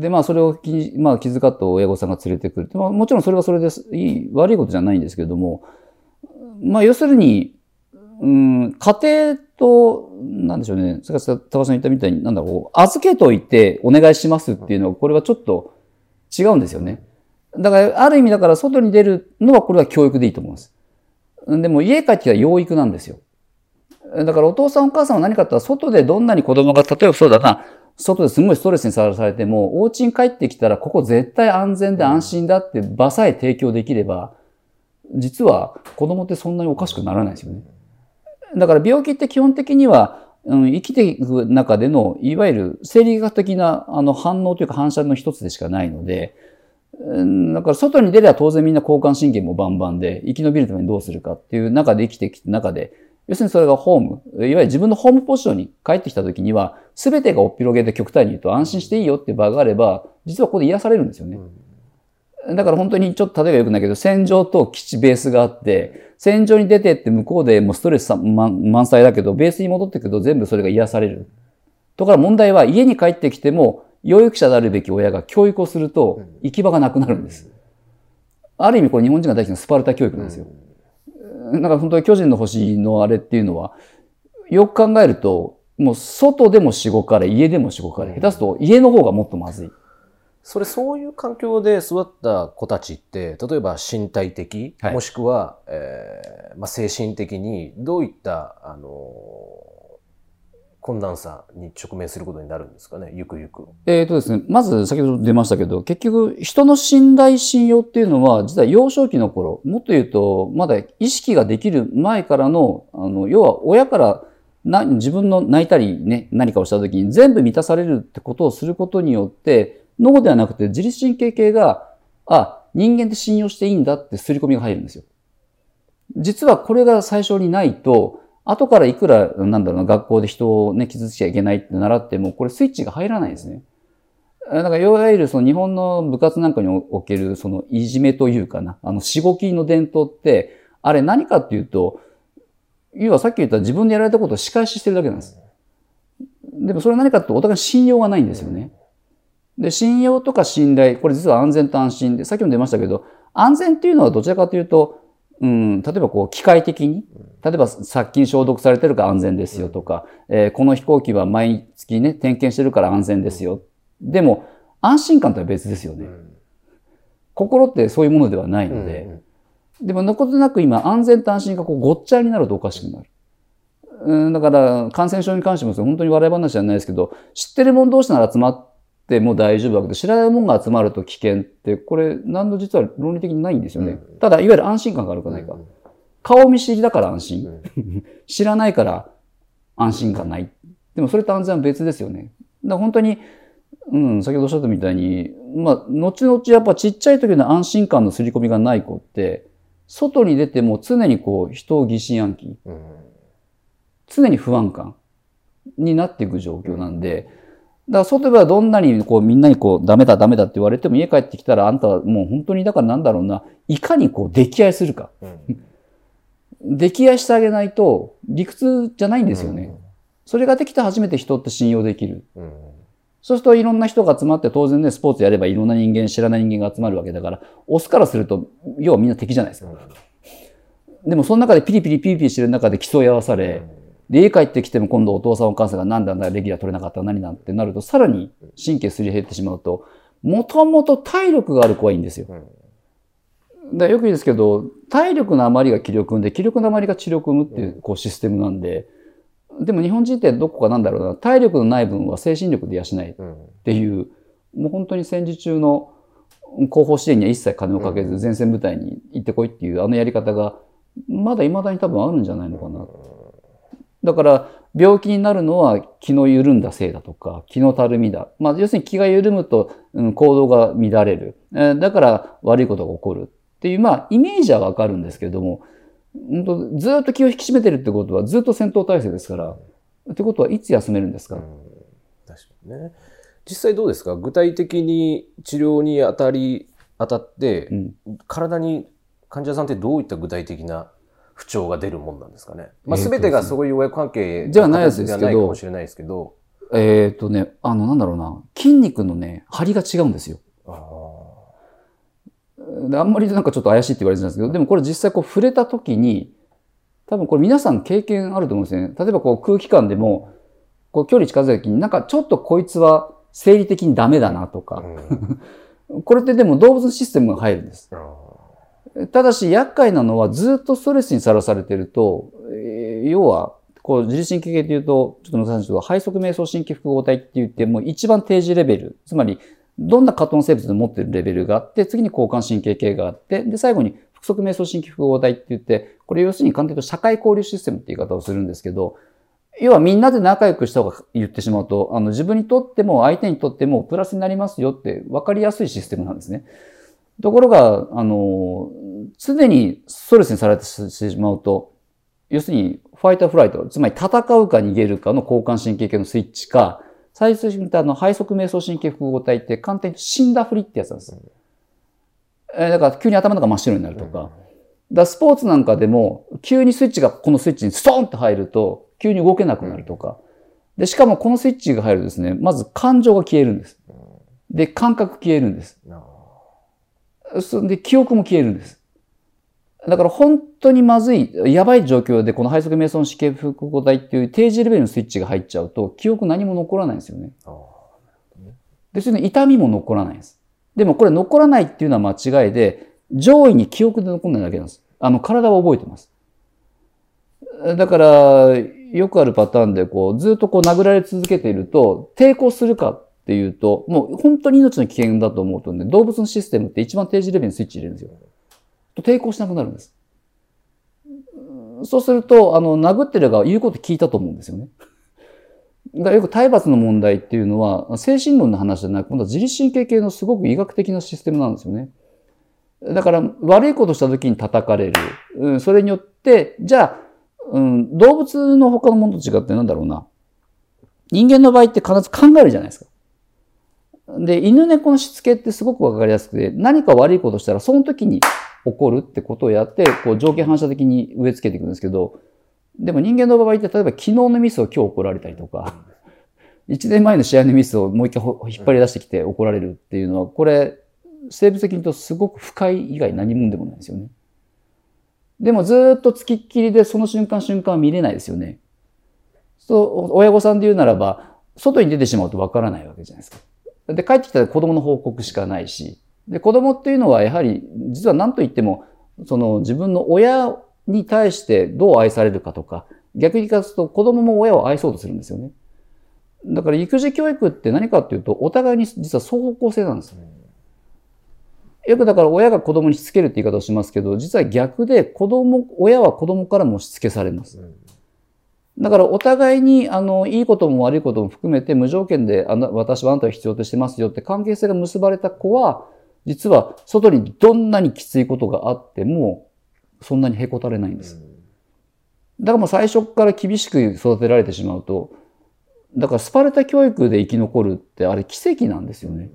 で、まあ、それを気,、まあ、気遣った親御さんが連れてくる。まあ、もちろんそれはそれです。いい、悪いことじゃないんですけれども、まあ、要するに、うん、家庭と、なんでしょうね、さっき高橋さん言ったみたいに、なんだろう、預けといてお願いしますっていうのは、これはちょっと違うんですよね。だから、ある意味だから外に出るのはこれは教育でいいと思います。でも家帰ってきたら養育なんですよ。だからお父さんお母さんは何かって言ったら、外でどんなに子供が、例えばそうだな、外ですごいストレスにさらされても、お家に帰ってきたら、ここ絶対安全で安心だって場さえ提供できれば、実は子供ってそんなにおかしくならないですよね。だから病気って基本的には、うん、生きていく中での、いわゆる生理学的なあの反応というか反射の一つでしかないので、だから外に出れば当然みんな交感神経もバンバンで、生き延びるためにどうするかっていう中で生きてきた中で、要するにそれがホーム、いわゆる自分のホームポジションに帰ってきた時には、すべてがおっぴろげで極端に言うと安心していいよっていう場があれば、実はここで癒されるんですよね。だから本当にちょっと例えば良くないけど、戦場と基地ベースがあって、戦場に出てって向こうでもうストレス満載だけど、ベースに戻ってくると全部それが癒される。とから問題は家に帰ってきても、養育者であるべき親が教育をすると行き場がなくなるんです。ある意味これ日本人が大好きなスパルタ教育なんですよ。なんか本当に巨人の星のあれっていうのは、よく考えると、もう外でもしごかれ、家でもしごかれ、下手すと家の方がもっとまずい。それそういう環境で育った子たちって、例えば身体的、はい、もしくは、えーまあ、精神的にどういった、あの困難さに直面することになるんですかね、ゆくゆく。えっ、ー、とですね、まず先ほど出ましたけど、結局人の信頼信用っていうのは、実は幼少期の頃、もっと言うと、まだ意識ができる前からの、あの、要は親からな自分の泣いたりね、何かをした時に全部満たされるってことをすることによって、脳ではなくて自律神経系が、あ、人間って信用していいんだって刷り込みが入るんですよ。実はこれが最初にないと、後からいくら、なんだろうな、学校で人をね、傷つきちゃいけないって習っても、これスイッチが入らないですね。だから、いわゆるその日本の部活なんかにおける、そのいじめというかな、あの、しごきの伝統って、あれ何かっていうと、要はさっき言った自分でやられたことを仕返ししてるだけなんです。でもそれ何かってお互い信用がないんですよね。で、信用とか信頼、これ実は安全と安心で、さっきも出ましたけど、安全っていうのはどちらかというと、うん、例えばこう機械的に、例えば殺菌消毒されてるから安全ですよとか、えー、この飛行機は毎月ね、点検してるから安全ですよ。でも、安心感とは別ですよね。心ってそういうものではないので、でも、のことなく今、安全と安心がこうごっちゃになるとおかしくなる。うん、だから、感染症に関しても本当に笑い話じゃないですけど、知ってる者同士なら集まっても大丈夫だけど、知らない者が集まると危険って、これ、何の実は論理的にないんですよね。ただ、いわゆる安心感があるかないか。顔見知りだから安心。知らないから安心感ない。でもそれと安全は別ですよね。だから本当に、うん、先ほどおっしゃったみたいに、まあ、後々やっぱちっちゃい時の安心感の刷り込みがない子って、外に出ても常にこう人を疑心暗鬼、常に不安感になっていく状況なんで、だから外ではどんなにこうみんなにこうダメだダメだって言われても家帰ってきたらあんたはもう本当にだからなんだろうな、いかにこう溺愛するか。うん溺愛してあげないと理屈じゃないんですよね。それができて初めて人って信用できる。そうするといろんな人が集まって当然ね、スポーツやればいろんな人間、知らない人間が集まるわけだから、オスからすると、要はみんな敵じゃないですか。でもその中でピリピリピリピリしてる中で競い合わされ、で、家帰ってきても今度お父さんお母さんがなんだんだレギュラー取れなかった何なんてなると、さらに神経すり減ってしまうと、もともと体力がある子はいいんですよ。だよく言うんですけど、体力の余りが気力生んで、気力の余りが知力生むっていうこうシステムなんで、でも日本人ってどこかなんだろうな、体力のない分は精神力で養いっていう、もう本当に戦時中の後方支援には一切金をかけず前線部隊に行ってこいっていうあのやり方が、まだ未だに多分あるんじゃないのかな。だから、病気になるのは気の緩んだせいだとか、気のたるみだ。まあ、要するに気が緩むと、うん、行動が乱れる。えー、だから悪いことが起こる。っていう、まあ、イメージはわかるんですけれども、本当ずっと気を引き締めてるってことは、ずっと戦闘態勢ですから、ってことはいつ休めるんですか、うん、確かにね。実際どうですか？具体的に治療に当たり、当たって、うん、体に患者さんってどういった具体的な不調が出るもんなんですかね。まあ、全てがそういう親子関係じゃないですけど、かもしれないですけど。えっ、とね、あの、なんだろうな、筋肉のね、張りが違うんですよ。であんまりなんかちょっと怪しいって言われてるんですけど、でもこれ実際こう触れた時に、多分これ皆さん経験あると思うんですね。例えばこう空気感でも、こう距離近づいた時になんかちょっとこいつは生理的にダメだなとか、これってでも動物のシステムが入るんです。ただし厄介なのはずっとストレスにさらされてると、えー要は、こう、自律神経系っていうと、ちょっと難しいんですけど、背側瞑想神経複合体って言って、もう一番定時レベル。つまり、どんなカトン生物でも持ってるレベルがあって、次に交感神経系があって、で、最後に複足瞑想神経複合体って言って、これ要するに簡単に言うと社会交流システムって言い方をするんですけど、要はみんなで仲良くした方が言ってしまうと、あの自分にとっても相手にとってもプラスになりますよって分かりやすいシステムなんですね。ところが、あの、常にストレスにされてしまうと、要するにファイターフライト、つまり戦うか逃げるかの交感神経系のスイッチか、最終的にあの背側瞑想神経複合体って簡単に死んだふりってやつなんです。えだから急に頭の中真っ白になるとか。だスポーツなんかでも、急にスイッチがこのスイッチにストーンって入ると、急に動けなくなるとか。で、しかもこのスイッチが入るとですね、まず感情が消えるんです。で、感覚消えるんです。そんで、記憶も消えるんです。だから本当にまずい、やばい状況でこの背側瞑想神経複合体っていう定時レベルのスイッチが入っちゃうと、記憶何も残らないんですよね。で、それで痛みも残らないんです。でもこれ残らないっていうのは間違いで、上位に記憶で残んないだけなんです。あの、体は覚えてます。だから、よくあるパターンで、こう、ずっとこう殴られ続けていると、抵抗するかっていうと、もう本当に命の危険だと思うとね、動物のシステムって一番定時レベルにスイッチ入れるんですよ。と抵抗しなくなるんです。そうすると、あの、殴ってる側言うこと聞いたと思うんですよね。だからよく体罰の問題っていうのは、精神論の話じゃなく、今度は自律神経系のすごく医学的なシステムなんですよね。だから、悪いことした時に叩かれる。うん、それによって、じゃあ、うん、動物の他のものと違ってなんだろうな。人間の場合って必ず考えるじゃないですか。で、犬猫のしつけってすごくわかりやすくて、何か悪いことしたら、その時に起こるってことをやって、こう条件反射的に植え付けていくんですけど、でも人間の場合って、例えば昨日のミスを今日怒られたりとか、1年前の試合のミスをもう一回引っ張り出してきて怒られるっていうのは、これ、生物的に言うとすごく不快以外何もんでもないですよね。でもずっと付きっきりでその瞬間瞬間は見れないですよね。そう、親御さんで言うならば、外に出てしまうとわからないわけじゃないですか。で、帰ってきたら子供の報告しかないし、で、子供っていうのはやはり、実は何と言っても、その自分の親に対してどう愛されるかとか、逆に言い方すと子供も親を愛そうとするんですよね。だから育児教育って何かっていうと、お互いに実は双方向性なんです。よよくだから親が子供にしつけるって言い方をしますけど、実は逆で子供、親は子供からもしつけされます。だからお互いに、あの、いいことも悪いことも含めて無条件で、あの、私はあなたを必要としてますよって関係性が結ばれた子は、実は外にどんなにきついことがあっても、そんなにへこたれないんです。だからもう最初から厳しく育てられてしまうと、だからスパルタ教育で生き残るってあれ奇跡なんですよね。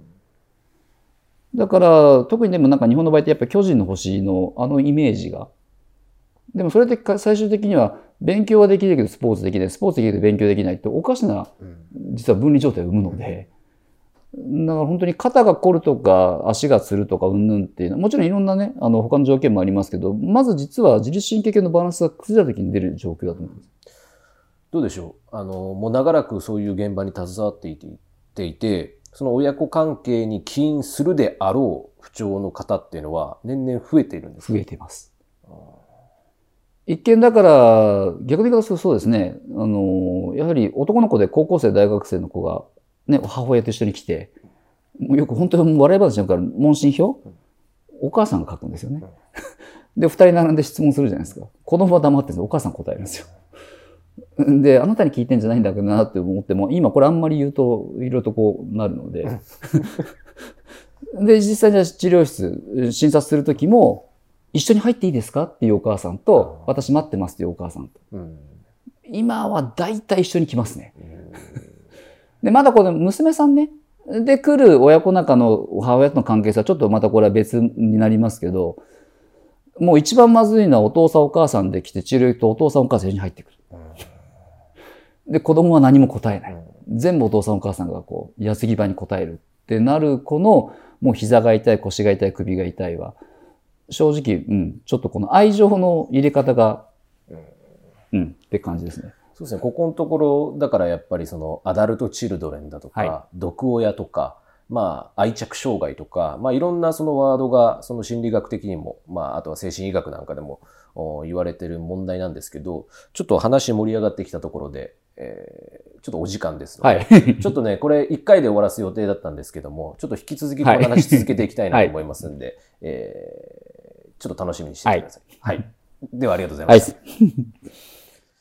だから特にでもなんか日本の場合ってやっぱり巨人の星のあのイメージが。でもそれでか最終的には勉強はできるけどスポーツできない、スポーツできるけど勉強できないっておかしな実は分離状態を生むので。だから本当に肩が凝るとか足がつるとかうんぬんっていうのはもちろんいろんなねあの他の条件もありますけどまず実は自律神経系のバランスが崩れた時に出る状況だと思います。どうでしょう？あの、もう長らくそういう現場に携わっていてていて、その親子関係に起因するであろう不調の方っていうのは年々増えているんですか？増えています。一見だから、逆に言い方するとそうですね、あの、やはり男の子で高校生、大学生の子が、ね、母親と一緒に来て、よく本当に笑い話だから、問診票お母さんが書くんですよね。で、二人並んで質問するじゃないですか。子供は黙ってお母さん答えるんですよ。で、あなたに聞いてんじゃないんだけどなって思っても、今これあんまり言うと、いろいろとこうなるので。で、実際には治療室、診察するときも、一緒に入っていいですか？っていうお母さんと、私待ってますっていうお母さんと。うん今は大体一緒に来ますね。で、まだこの娘さんね。で、来る親子仲の母親との関係性はちょっとまたこれは別になりますけど、もう一番まずいのはお父さんお母さんで来て治療行くとお父さんお母さん一緒に入ってくる。で、子供は何も答えない。全部お父さんお母さんがこう、矢継ぎ場に答えるってなる子の、もう膝が痛い、腰が痛い、首が痛いは、正直、うん、ちょっとこの愛情の入れ方が、うん、って感じですね。そうですね。ここのところ、だからやっぱりそのアダルトチルドレンだとか、はい、毒親とか、まあ愛着障害とか、まあいろんなそのワードがその心理学的にも、まああとは精神医学なんかでも言われてる問題なんですけど、ちょっと話盛り上がってきたところで、えー、ちょっとお時間ですので、はい、ちょっとね、これ1回で終わらす予定だったんですけども、ちょっと引き続きこの話続けていきたいなと思いますんで、はい、えー、ちょっと楽しみにしててください。はい、はい。ではありがとうございます。はい